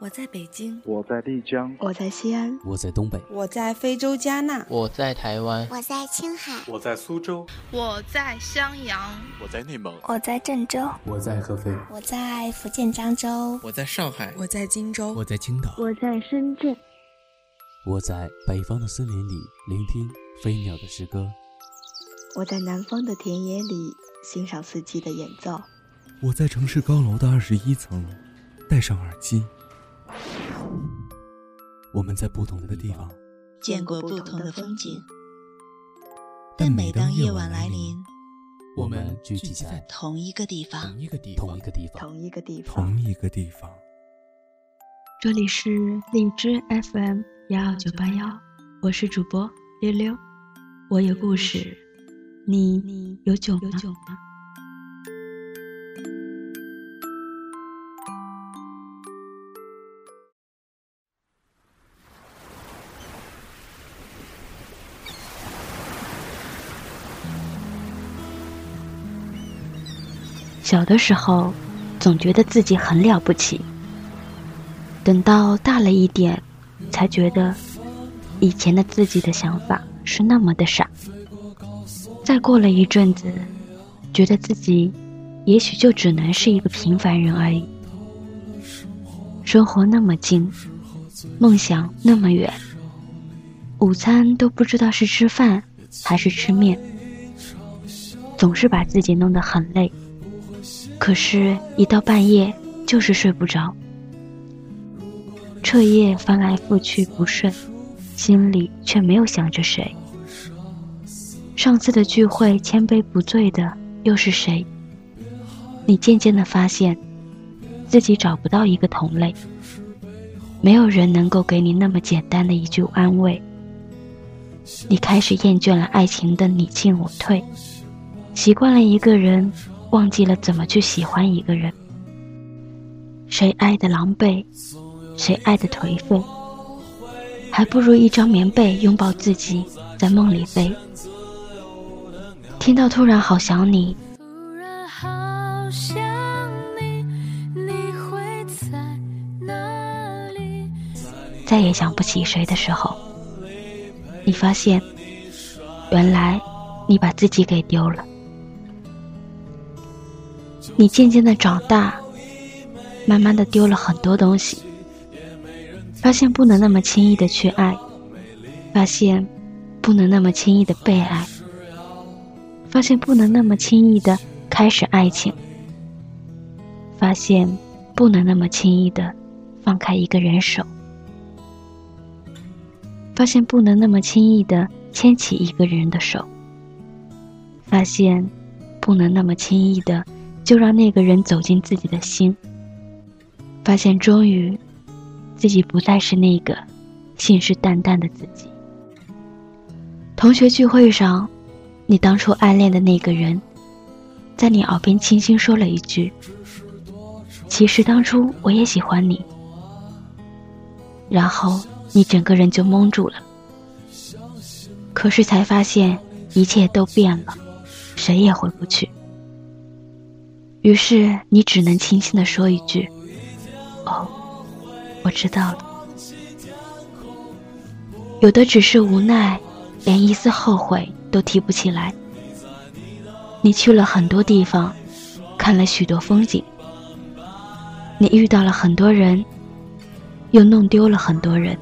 我在北京，我在丽江，我在西安，我在东北，我在非洲加纳，我在台湾，我在青海，我在苏州，我在襄阳，我在内蒙，我在郑州，我在合肥，我在福建漳州，我在上海，我在荆州，我在青岛，我在深圳，我在北方的森林里聆听飞鸟的诗歌，我在南方的田野里欣赏四季的演奏，我在城市高楼的二十一层戴上耳机。我们在不同的地方见过不同的风景，但每当夜晚来临，我们聚集在同一个地方，同一个地方，同一个地方，同一个地方，同一个地方。这里是荔枝 FM 幺二九八幺，我是主播溜溜，我有故事，你有酒吗？小的时候，总觉得自己很了不起。等到大了一点，才觉得以前的自己的想法是那么的傻。再过了一阵子，觉得自己也许就只能是一个平凡人而已。生活那么近，梦想那么远，午餐都不知道是吃饭还是吃面，总是把自己弄得很累。可是，一到半夜就是睡不着，彻夜翻来覆去不睡，心里却没有想着谁。上次的聚会千杯不醉的又是谁？你渐渐的发现，自己找不到一个同类，没有人能够给你那么简单的一句安慰。你开始厌倦了爱情的你进我退，习惯了一个人。忘记了怎么去喜欢一个人，谁爱的狼狈，谁爱的颓废，还不如一张棉被拥抱自己，在梦里飞。听到突然好想你，再也想不起谁的时候，你发现，原来你把自己给丢了。你渐渐的长大，慢慢的丢了很多东西，发现不能那么轻易的去爱，发现不能那么轻易的被爱，发现不能那么轻易的开始爱情，发现不能那么轻易的放开一个人手，发现不能那么轻易的牵起一个人的手，发现不能那么轻易的。就让那个人走进自己的心，发现终于，自己不再是那个信誓旦旦的自己。同学聚会上，你当初暗恋的那个人，在你耳边轻轻说了一句：“其实当初我也喜欢你。”然后你整个人就懵住了。可是才发现一切都变了，谁也回不去。于是你只能轻轻的说一句：“哦，我知道了。”有的只是无奈，连一丝后悔都提不起来。你去了很多地方，看了许多风景，你遇到了很多人，又弄丢了很多人。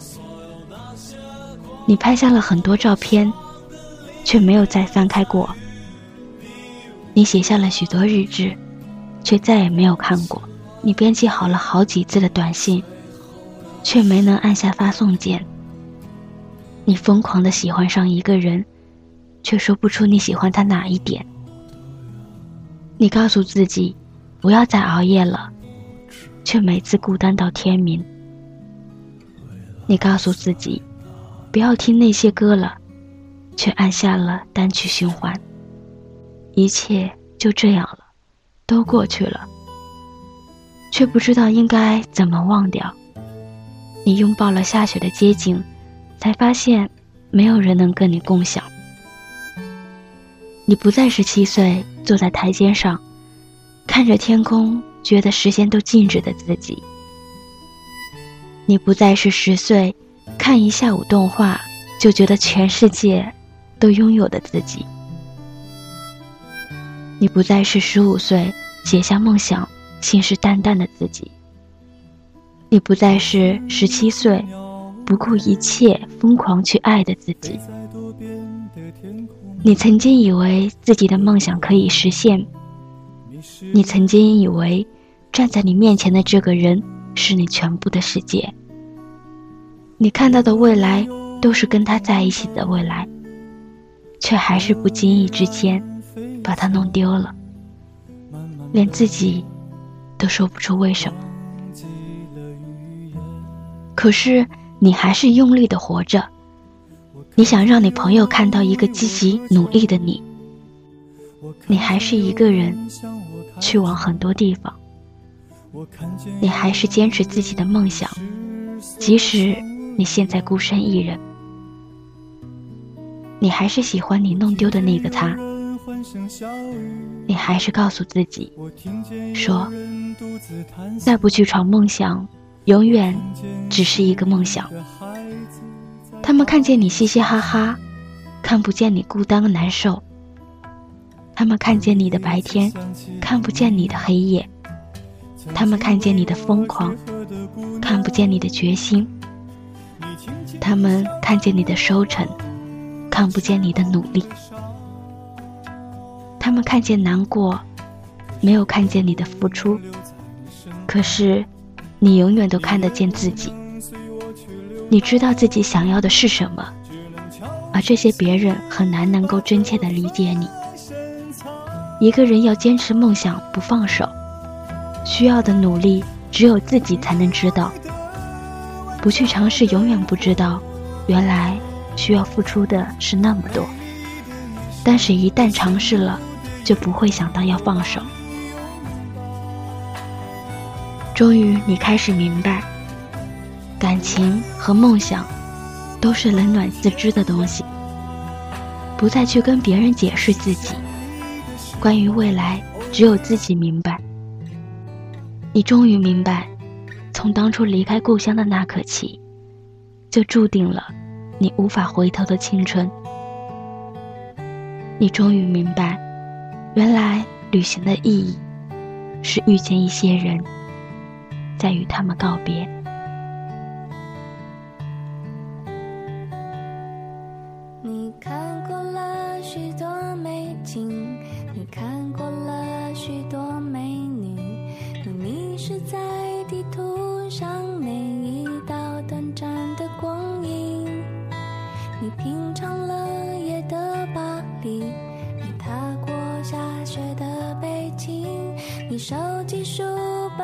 你拍下了很多照片，却没有再翻开过。你写下了许多日志。却再也没有看过。你编辑好了好几字的短信，却没能按下发送键。你疯狂的喜欢上一个人，却说不出你喜欢他哪一点。你告诉自己，不要再熬夜了，却每次孤单到天明。你告诉自己，不要听那些歌了，却按下了单曲循环。一切就这样了。都过去了，却不知道应该怎么忘掉。你拥抱了下雪的街景，才发现没有人能跟你共享。你不再是七岁坐在台阶上，看着天空，觉得时间都静止的自己。你不再是十岁，看一下午动画就觉得全世界都拥有的自己。你不再是十五岁写下梦想、信誓旦旦的自己。你不再是十七岁不顾一切疯狂去爱的自己。你曾经以为自己的梦想可以实现，你曾经以为站在你面前的这个人是你全部的世界。你看到的未来都是跟他在一起的未来，却还是不经意之间。把它弄丢了，连自己都说不出为什么。可是你还是用力的活着，你想让你朋友看到一个积极努力的你。你还是一个人去往很多地方，你还是坚持自己的梦想，即使你现在孤身一人，你还是喜欢你弄丢的那个他。你还是告诉自己，说，再不去闯梦想，永远只是一个梦想。他们看见你嘻嘻哈哈，看不见你孤单难受。他们看见你的白天，看不见你的黑夜。他们看见你的疯狂，看不见你的决心。他们看见你的收成，看不见你的努力。看见难过，没有看见你的付出。可是，你永远都看得见自己。你知道自己想要的是什么，而这些别人很难能够真切的理解你。一个人要坚持梦想不放手，需要的努力只有自己才能知道。不去尝试，永远不知道，原来需要付出的是那么多。但是，一旦尝试了，就不会想到要放手。终于，你开始明白，感情和梦想都是冷暖自知的东西。不再去跟别人解释自己，关于未来，只有自己明白。你终于明白，从当初离开故乡的那刻起，就注定了你无法回头的青春。你终于明白。原来旅行的意义，是遇见一些人，在与他们告别。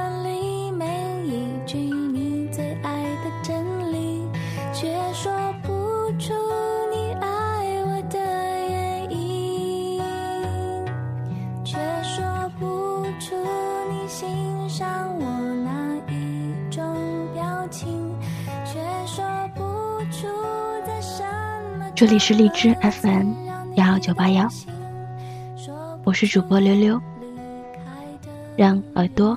本里每一句你最爱的真理，却说不出你爱我的原因，却说不出你欣赏我哪一种表情，却说不出在什么。这里是荔枝 FM 幺幺九八幺，我是主播溜溜。让耳朵